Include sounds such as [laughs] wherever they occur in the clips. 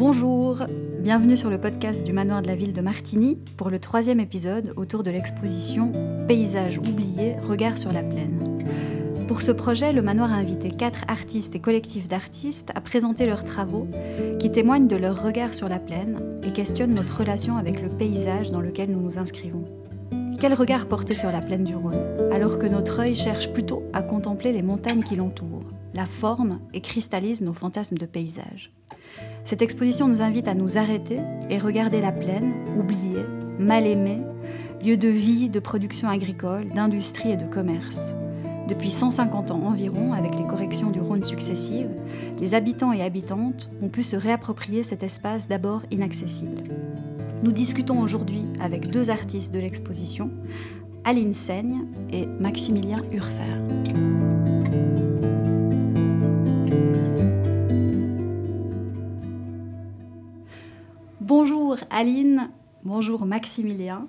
Bonjour, bienvenue sur le podcast du manoir de la ville de Martigny pour le troisième épisode autour de l'exposition Paysages oubliés, regard sur la plaine. Pour ce projet, le manoir a invité quatre artistes et collectifs d'artistes à présenter leurs travaux qui témoignent de leur regard sur la plaine et questionnent notre relation avec le paysage dans lequel nous nous inscrivons. Quel regard porter sur la plaine du Rhône, alors que notre œil cherche plutôt à contempler les montagnes qui l'entourent, la forme et cristallise nos fantasmes de paysage? Cette exposition nous invite à nous arrêter et regarder la plaine, oubliée, mal aimée, lieu de vie, de production agricole, d'industrie et de commerce. Depuis 150 ans environ, avec les corrections du Rhône successives, les habitants et habitantes ont pu se réapproprier cet espace d'abord inaccessible. Nous discutons aujourd'hui avec deux artistes de l'exposition, Aline Seigne et Maximilien Urfer. Bonjour Aline, bonjour Maximilien.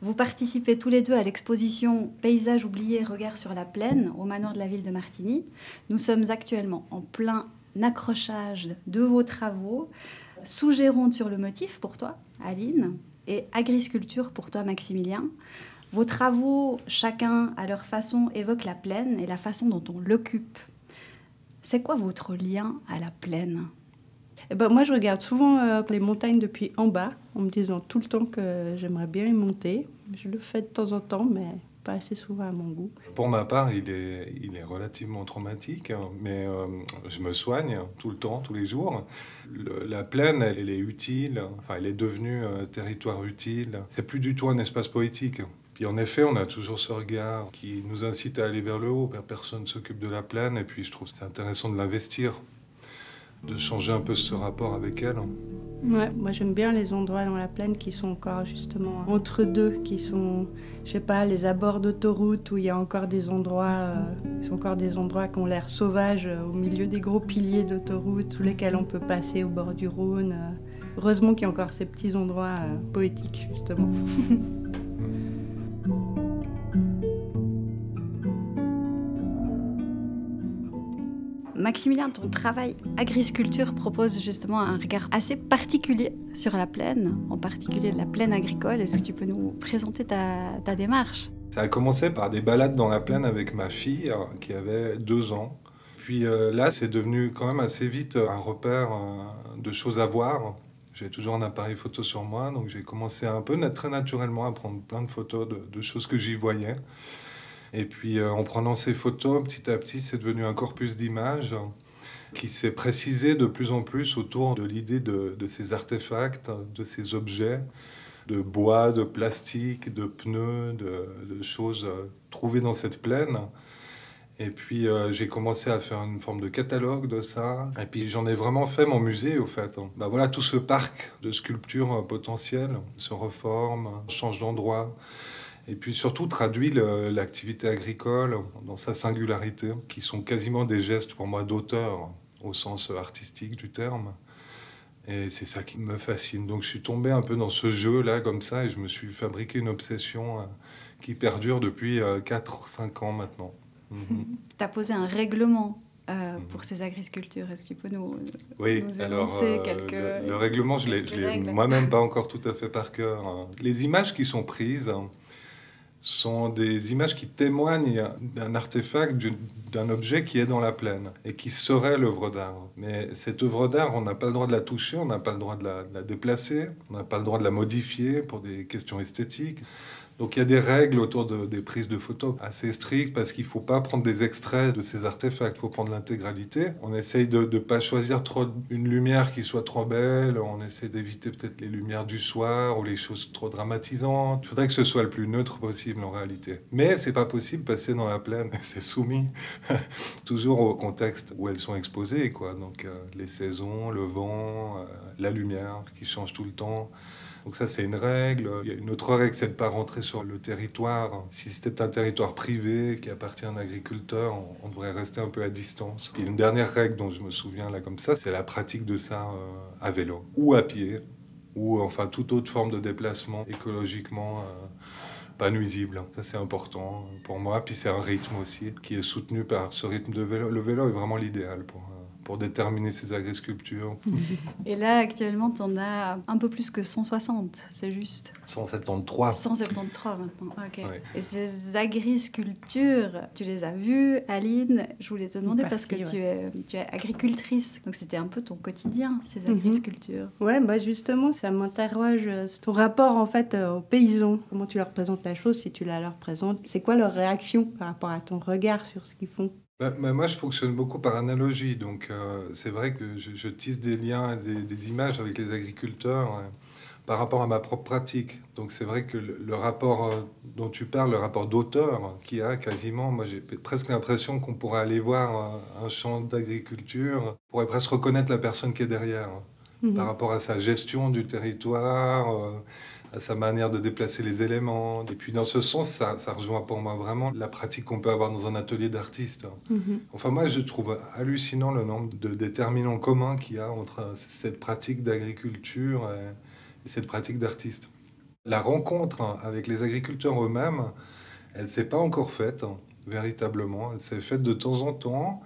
Vous participez tous les deux à l'exposition Paysages oubliés, regard sur la plaine au manoir de la ville de Martigny. Nous sommes actuellement en plein accrochage de vos travaux, sous Géronde sur le motif pour toi, Aline, et agrisculture pour toi, Maximilien. Vos travaux, chacun à leur façon, évoquent la plaine et la façon dont on l'occupe. C'est quoi votre lien à la plaine? Eh ben, moi, je regarde souvent euh, les montagnes depuis en bas, en me disant tout le temps que j'aimerais bien y monter. Je le fais de temps en temps, mais pas assez souvent à mon goût. Pour ma part, il est, il est relativement traumatique, hein, mais euh, je me soigne tout le temps, tous les jours. la plaine, elle, est utile, enfin, elle est devenue un territoire utile. C'est plus du tout un espace poétique. Puis en effet, on a toujours ce regard qui nous incite à aller vers le haut. Personne ne s'occupe de la plaine, et puis je trouve c'est intéressant de l'investir de changer un peu ce rapport avec elle. Ouais, moi j'aime bien les endroits dans la plaine qui sont encore justement entre deux, qui sont, je sais pas, les abords d'autoroute où il y a encore des endroits, euh, encore des endroits qui ont l'air sauvages euh, au milieu des gros piliers d'autoroute sous lesquels on peut passer au bord du Rhône. Euh. heureusement qu'il y a encore ces petits endroits poétiques justement. [laughs] Maximilien, ton travail agriculture propose justement un regard assez particulier sur la plaine, en particulier la plaine agricole. Est-ce que tu peux nous présenter ta, démarche? Ça a commencé par des balades dans la plaine avec ma fille euh, qui avait deux ans. Puis euh, là, c'est devenu quand même assez vite un repère euh, de choses à voir. J'ai toujours un appareil photo sur moi, donc j'ai commencé un peu très naturellement à prendre plein de photos de choses que j'y voyais. Et puis euh, en prenant ces photos, petit à petit, c'est devenu un corpus d'images qui s'est précisé de plus en plus autour de l'idée de, ces artefacts, de ces objets, de bois, de plastique, de pneus, de, choses trouvées dans cette plaine. Et puis euh, j'ai commencé à faire une forme de catalogue de ça. Et puis j'en ai vraiment fait mon musée au fait. Ben voilà, tout ce parc de sculptures potentielles se reforme, change d'endroit et puis surtout traduit l'activité agricole dans sa singularité, qui sont quasiment des gestes pour moi d'auteur au sens artistique du terme. Et c'est ça qui me fascine. Donc je suis tombé un peu dans ce jeu-là comme ça et je me suis fabriqué une obsession euh, qui perdure depuis 4-5 euh, ans maintenant. Mhm. Tu as posé un règlement euh, mhm. pour ces agricultures. Est-ce que tu peux nous, oui, nous alors, quelques... Le, le, règlement, je l'ai moi-même pas encore tout à fait par cœur. Hein. Les images qui sont prises, sont des images qui témoignent d'un artefact, d'un objet qui est dans la plaine et qui serait l'œuvre d'art. Mais cette œuvre d'art, on n'a pas le droit de la toucher, on n'a pas le droit de la, de la déplacer, on n'a pas le droit de la modifier pour des questions esthétiques. Donc il y a des règles autour de, des prises de photos assez strictes parce qu'il ne faut pas prendre des extraits de ces artefacts, il faut prendre l'intégralité. On essaye de ne pas choisir une lumière qui soit trop belle, on essaie d'éviter peut-être les lumières du soir ou les choses trop dramatisantes. Il faudrait que ce soit le plus neutre possible en réalité. Mais c'est pas possible c'est dans la plaine, [laughs] c'est soumis [laughs] toujours au contexte où elles sont exposées. Quoi. Donc euh, les saisons, le vent, euh, la lumière qui change tout le temps. Donc ça, c'est une règle. Il y a une autre règle, c'est de ne pas rentrer sur le territoire. Si c'était un territoire privé qui appartient à un agriculteur, on, devrait rester un peu à distance. Puis une dernière règle dont je me souviens là comme ça, c'est la pratique de ça euh, à vélo ou à pied ou enfin toute autre forme de déplacement écologiquement euh, pas nuisible. Ça c'est important pour moi. Puis c'est un rythme aussi qui est soutenu par ce rythme de vélo. Le vélo est vraiment l'idéal pour, pour déterminer ces agriscultures. Et là, actuellement, tu en as un peu plus que 160, c'est juste 173. 173 maintenant, ok. Et ces agriscultures, tu les as vues, Aline Je voulais te demander parce que tu, es, tu es agricultrice, donc c'était un peu ton quotidien, ces mhm. agriscultures. Ouais, bah justement, ça m'interroge euh, ton rapport en fait euh, aux paysans. Comment tu leur présentes la chose si tu la leur présentes? C'est quoi leur réaction par rapport à ton regard sur ce qu'ils font? Bah, bah, moi, je fonctionne beaucoup par analogie. Donc, euh, c'est vrai que je, tisse des liens, des, des, images avec les agriculteurs euh, par rapport à ma propre pratique. Donc, c'est vrai que le, rapport euh, dont tu parles, le rapport d'auteur qui a quasiment, moi, j'ai presque l'impression qu'on pourrait aller voir un champ d'agriculture, on pourrait presque reconnaître la personne qui est derrière mmh par rapport à sa gestion du territoire à sa manière de déplacer les éléments. Et puis dans ce sens, ça, ça rejoint pour moi vraiment la pratique qu'on peut avoir dans un atelier d'artiste. Mhm. Enfin moi, je trouve hallucinant le nombre de déterminants communs qu'il y a entre cette pratique d'agriculture et, cette pratique d'artiste. La rencontre avec les agriculteurs eux-mêmes, elle ne s'est pas encore faite, véritablement. Elle s'est faite de temps en temps.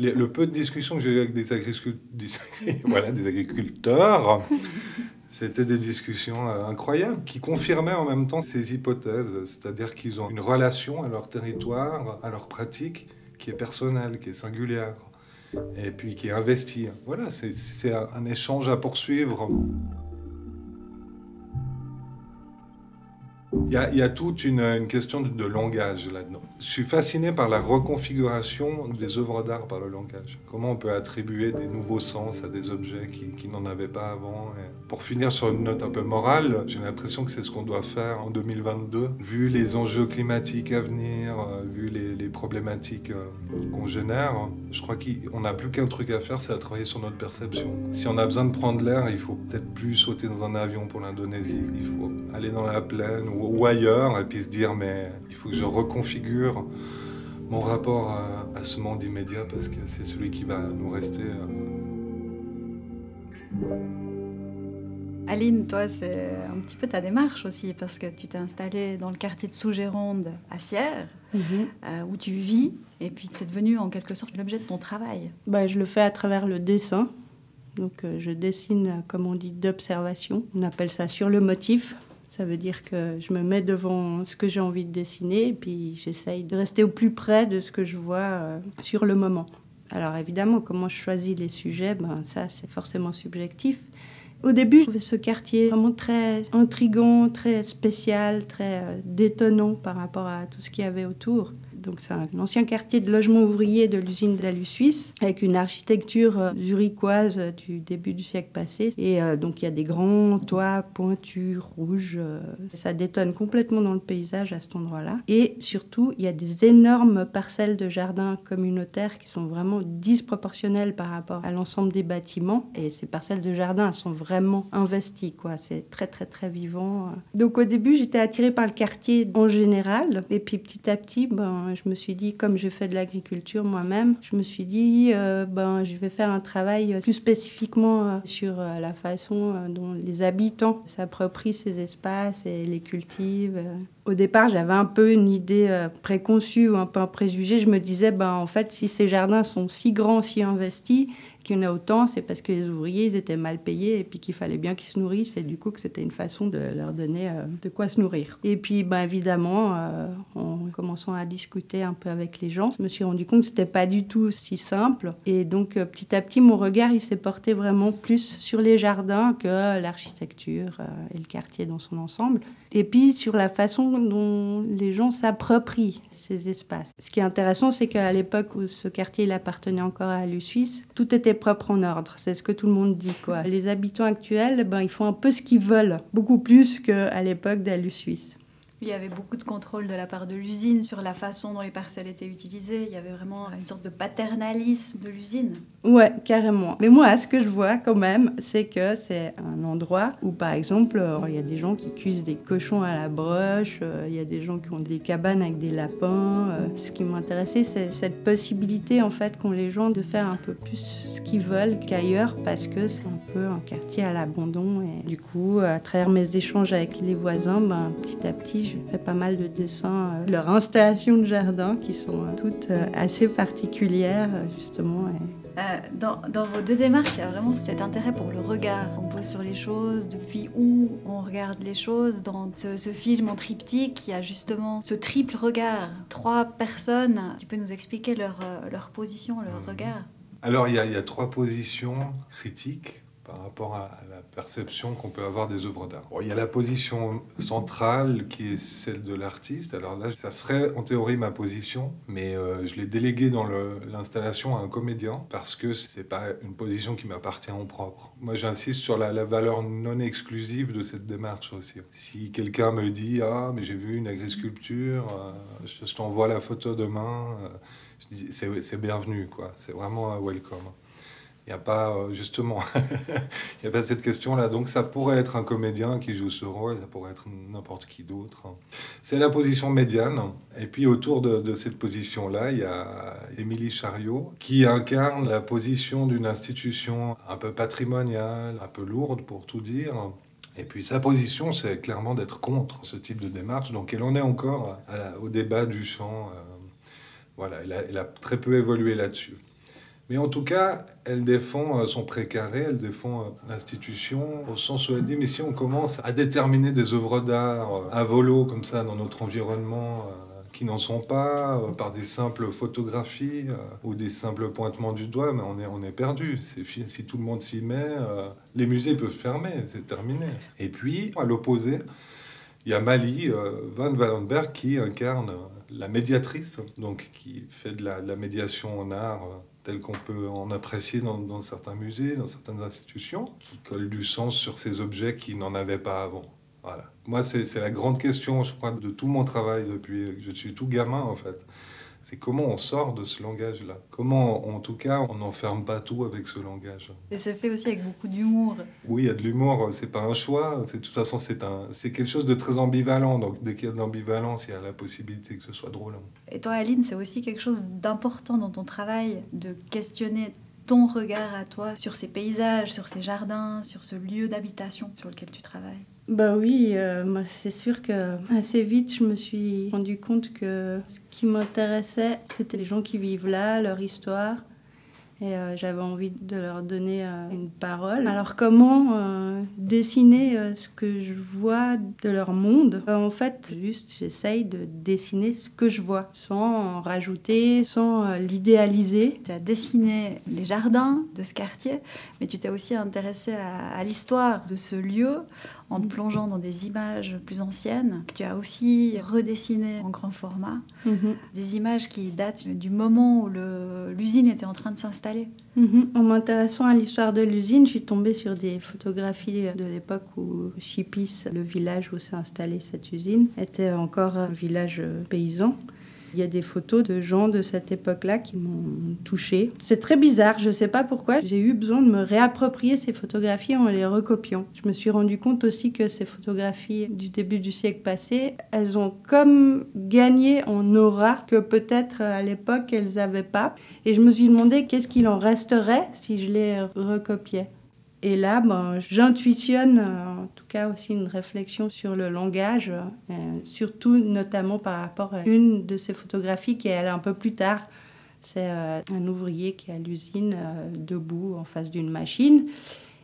Le peu de discussions que j'ai eues avec des, [laughs] voilà, des agriculteurs, c'était des discussions euh, incroyables qui confirmaient en même temps ces hypothèses, c'est-à-dire qu'ils ont une relation à leur territoire, à leur pratique qui est personnelle, qui est singulière, et puis qui est investie. Voilà, c'est un échange à poursuivre. Il y, a, toute une, question de, langage là-dedans. Je suis fasciné par la reconfiguration des œuvres d'art par le langage. Comment on peut attribuer des nouveaux sens à des objets qui, n'en avaient pas avant. pour finir sur une note un peu morale, j'ai l'impression que c'est ce qu'on doit faire en 2022, vu les enjeux climatiques à venir, euh, vu les, problématiques euh, qu'on génère. Je crois qu'on n'a plus qu'un truc à faire, c'est à travailler sur notre perception. Si on a besoin de prendre l'air, il faut peut-être plus sauter dans un avion pour l'Indonésie. Il faut aller dans la plaine ou ou ailleurs, et puis se dire, mais il faut que je reconfigure mon rapport à, ce monde immédiat parce que c'est celui qui va nous rester. Euh. Aline, toi, c'est un petit peu ta démarche aussi, parce que tu t'es installée dans le quartier de Sous-Géronde à Sierre, mhm. euh, où tu vis, et puis c'est devenu en quelque sorte l'objet de ton travail. Bah, je le fais à travers le dessin. Donc, euh, je dessine, comme on dit, d'observation. On appelle ça sur le motif. Ça veut dire que je me mets devant ce que j'ai envie de dessiner et puis j'essaye de rester au plus près de ce que je vois euh, sur le moment. Alors évidemment, comment je choisis les sujets, ben, ça c'est forcément subjectif. Au début, je trouvais ce quartier vraiment très intrigant, très spécial, très euh, détonnant par rapport à tout ce qu'il y avait autour. Donc c'est un ancien quartier de logement ouvrier de l'usine de la Lue suisse, avec une architecture euh, zurichoise euh, du début du siècle passé. Et euh, donc il y a des grands toits pointus, rouges. ça détonne complètement dans le paysage à cet endroit-là. Et surtout, il y a des énormes parcelles de jardins communautaires qui sont vraiment disproportionnelles par rapport à l'ensemble des bâtiments. Et ces parcelles de jardins sont vraiment investies, quoi. C'est très très très vivant. Donc au début, j'étais attirée par le quartier en général. Et puis petit à petit, ben, je me suis dit, comme j'ai fait de l'agriculture moi-même, je me suis dit, euh, ben, je vais faire un travail plus spécifiquement euh, sur euh, la façon dont les habitants s'approprient ces espaces et les cultivent. Au départ, j'avais un peu une idée préconçue ou un peu un préjugé. Je me disais, ben, en fait, si ces jardins sont si grands, si investis, qu'il y en a autant, c'est parce que les ouvriers, ils étaient mal payés et puis qu'il fallait bien qu'ils se nourrissent et du coup que c'était une façon de leur donner euh, de quoi se nourrir. Et puis, ben, évidemment, euh, en commençant à discuter un peu avec les gens, je me suis rendu compte que c'était pas du tout si simple. Et donc, euh, petit à petit, mon regard, il s'est porté vraiment plus sur les jardins que l'architecture et le quartier dans son ensemble. Et puis, sur la façon dont les gens s'approprient ces espaces. Ce qui est intéressant, c'est qu'à l'époque où ce quartier il appartenait encore à l'U Suisse, tout était propre en ordre. C'est ce que tout le monde dit. Quoi. Les habitants actuels, ben, ils font un peu ce qu'ils veulent, beaucoup plus qu'à l'époque d'Alu Suisse. Il y avait beaucoup de contrôle de la part de l'usine sur la façon dont les parcelles étaient utilisées. Il y avait vraiment une sorte de paternalisme de l'usine. Ouais, carrément. Mais moi, ce que je vois quand même, c'est que c'est un endroit où, par exemple, euh, il y a des gens qui cuisent des cochons à la broche, euh, il y a des gens qui ont des cabanes avec des lapins. Euh. Ce qui m'intéressait, c'est cette possibilité, en fait, qu'ont les gens de faire un peu plus ce qu'ils veulent qu'ailleurs, parce que c'est un peu un quartier à l'abandon. Et du coup, à travers mes échanges avec les voisins, ben, petit à petit, je fais pas mal de dessins. de leur installation de jardin, qui sont toutes assez particulières, justement. Et Euh, dans, dans, vos deux démarches, il y a vraiment cet intérêt pour le regard. On pose sur les choses, depuis où on regarde les choses. Dans ce, ce, film en triptyque, il y a justement ce triple regard. Trois personnes, tu peux nous expliquer leur, euh, leur position, leur mmh. regard? Alors, il y, a, il y a trois positions critiques par rapport à la perception qu'on peut avoir des œuvres d'art. il y a la position centrale qui est celle de l'artiste. Alors là, ça serait en théorie ma position, mais euh, je l'ai délégué dans l'installation à un comédien parce que c'est pas une position qui m'appartient en propre. Moi, j'insiste sur la, valeur non exclusive de cette démarche aussi. Si quelqu'un me dit ah mais j'ai vu une agri-sculpture, euh, je, t'envoie la photo demain, euh, c'est bienvenu quoi. C'est vraiment un welcome. Il n'y a pas, euh, justement, [laughs] il a pas cette question-là. Donc ça pourrait être un comédien qui joue ce rôle, ça pourrait être n'importe qui d'autre. C'est la position médiane. Et puis autour de, cette position-là, il y a Émilie Chariot qui incarne la position d'une institution un peu patrimoniale, un peu lourde pour tout dire. Et puis sa position, c'est clairement d'être contre ce type de démarche. Donc elle en est encore au débat du champ. Euh, voilà, elle a très peu évolué là-dessus. Mais en tout cas, elle défend euh, son précaré, elle défend euh, l'institution, au sens où elle dit, mais si on commence à déterminer des œuvres d'art euh, à volo comme ça dans notre environnement, qui n'en sont pas, par des simples photographies ou des simples pointements du doigt, mais on est, on est perdu. Si tout le monde s'y met, les musées peuvent fermer, c'est terminé. Et puis, à l'opposé, il y a Mali Van Wallenberg qui incarne la médiatrice, donc qui fait de la, médiation en art tel qu'on peut en apprécier dans, certains musées, dans certaines institutions, qui collent du sens sur ces objets qui n'en avaient pas avant. Voilà. Moi, c'est la grande question, je crois, de tout mon travail depuis que je suis tout gamin, en fait c'est comment on sort de ce langage-là? Comment, en tout cas, on n'enferme pas tout avec ce langage? Et c'est fait aussi avec beaucoup d'humour. Oui, il y a de l'humour, c'est pas un choix. De toute façon, c'est c'est quelque chose de très ambivalent. Donc, dès qu'il y a de l'ambivalence, il y a la possibilité que ce soit drôle. Et toi, Aline, c'est aussi quelque chose d'important dans ton travail de questionner ton regard à toi sur ces paysages, sur ces jardins, sur ce lieu d'habitation sur lequel tu travailles? Bah oui, euh, moi c'est sûr que assez vite je me suis rendu compte que ce qui m'intéressait c'était les gens qui vivent là, leur histoire, et euh, j'avais envie de leur donner euh, une parole. Alors comment dessiner ce que je vois de leur monde? En fait, juste j'essaye de dessiner ce que je vois, sans en rajouter, sans l'idéaliser. Tu as dessiné les jardins de ce quartier, mais tu t'es aussi intéressé à l'histoire de ce lieu en te plongeant dans des images plus anciennes, que tu as aussi redessinées en grand format, mhm. des images qui datent du moment où l'usine était en train de s'installer. Mhm. En m'intéressant à l'histoire de l'usine, je suis tombée sur des photographies de l'époque où Chipis, le village où s'est installée cette usine, était encore un village paysan. Il y a des photos de gens de cette époque-là qui m'ont touchée. C'est très bizarre, je ne sais pas pourquoi. J'ai eu besoin de me réapproprier ces photographies en les recopiant. Je me suis rendu compte aussi que ces photographies du début du siècle passé, elles ont comme gagné en aura que peut-être à l'époque elles n'avaient pas. Et je me suis demandé qu'est-ce qu'il en resterait si je les recopiais. Et là, ben, j'intuitionne euh, en tout cas aussi une réflexion sur le langage, euh, surtout notamment par rapport à une de ces photographies qui est allée un peu plus tard. C'est euh, un ouvrier qui est à l'usine, debout en face d'une machine.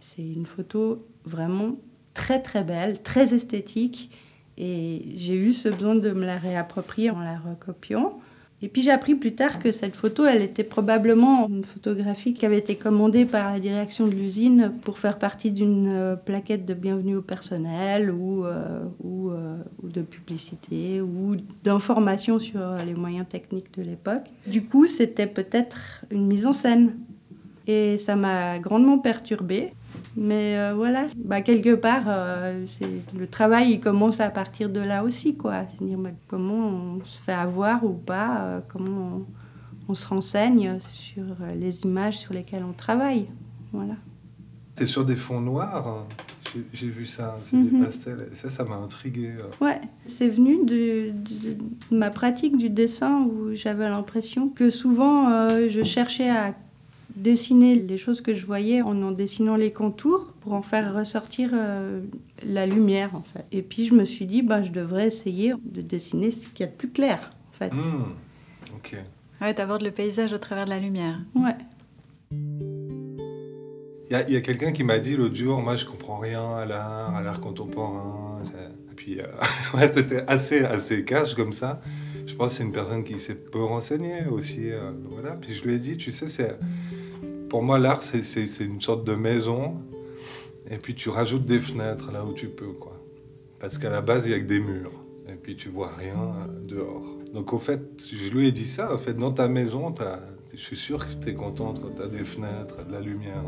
C'est une photo vraiment très très belle, très esthétique. Et j'ai eu ce besoin de me la réapproprier en la recopiant. Et puis j'ai appris plus tard que cette photo, elle était probablement une photographie qui avait été commandée par la direction de l'usine pour faire partie d'une euh, plaquette de bienvenue au personnel ou, euh, ou, euh, ou, de publicité ou d'information sur les moyens techniques de l'époque. Du coup, c'était peut-être une mise en scène. Et ça m'a grandement perturbée. Mais euh, voilà, bah, quelque part, euh, le travail il commence à partir de là aussi. quoi. C'est-à-dire bah, comment on se fait avoir ou pas, euh, comment on, se renseigne sur les images sur lesquelles on travaille. Voilà. C'est sur des fonds noirs hein. j'ai vu ça, c'est des mhm. pastels. Ça, ça m'a intrigué. Ouais, c'est venu de, ma pratique du dessin où j'avais l'impression que souvent je cherchais à dessiner les choses que je voyais en en dessinant les contours pour en faire ressortir euh, la lumière en fait. Et puis je me suis dit bah je devrais essayer de dessiner ce qu'il y a de plus clair en fait. Mmh, ok. Ouais, t'abordes le paysage au travers de la lumière. Ouais. Il y a, quelqu'un qui m'a dit l'autre jour, moi je comprends rien à l'art, à l'art contemporain. Et puis euh, [laughs] ouais, c'était assez, assez cash comme ça. Je pense que c'est une personne qui s'est peu renseignée aussi. Euh, voilà. Puis je lui ai dit, tu sais, c'est, pour moi l'art c'est, une sorte de maison. Et puis tu rajoutes des fenêtres là où tu peux. Quoi. Parce qu'à la base, il n'y a que des murs. Et puis tu vois rien euh, dehors. Donc au fait, je lui ai dit ça. En fait, dans ta maison, as, je suis sûr que tu es contente quand tu as des fenêtres, de la lumière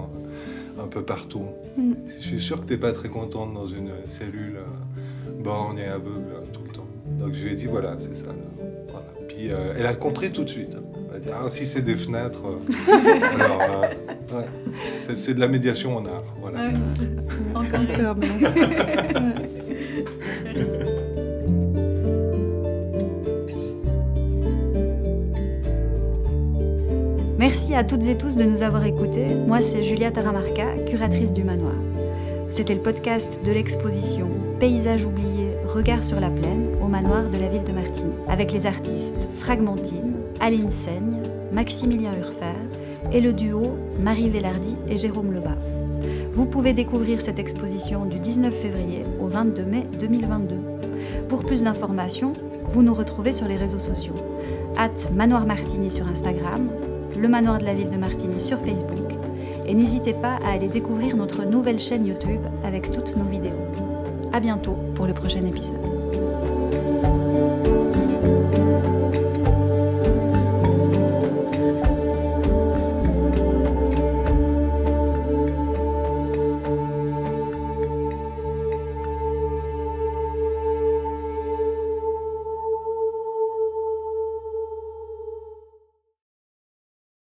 un peu partout. Mm. Je suis sûr que tu n'es pas très contente dans une cellule euh, borne et aveugle tout le temps. Donc je lui ai dit, voilà, c'est ça. Puis euh, elle a compris tout de suite. Ah, si c'est des fenêtres, euh, [laughs] alors c'est de la médiation en art. Voilà. [laughs] Encore [laughs] Merci. Merci à toutes et tous de nous avoir écoutés. Moi, c'est Julia Taramarca, curatrice du manoir. C'était le podcast de l'exposition Paysages oubliés, regard sur la plaine au manoir de la ville de Martigny, avec les artistes Fragmentine, Aline Seigne, Maximilien Urfer et le duo Marie Vellardi et Jérôme Lebas. Vous pouvez découvrir cette exposition du 19 février au 22 mai 2022. Pour plus d'informations, vous nous retrouvez sur les réseaux sociaux. At Manoir Martigny sur Instagram, le manoir de la ville de Martigny sur Facebook. Et n'hésitez pas à aller découvrir notre nouvelle chaîne YouTube avec toutes nos vidéos. A bientôt pour le prochain épisode.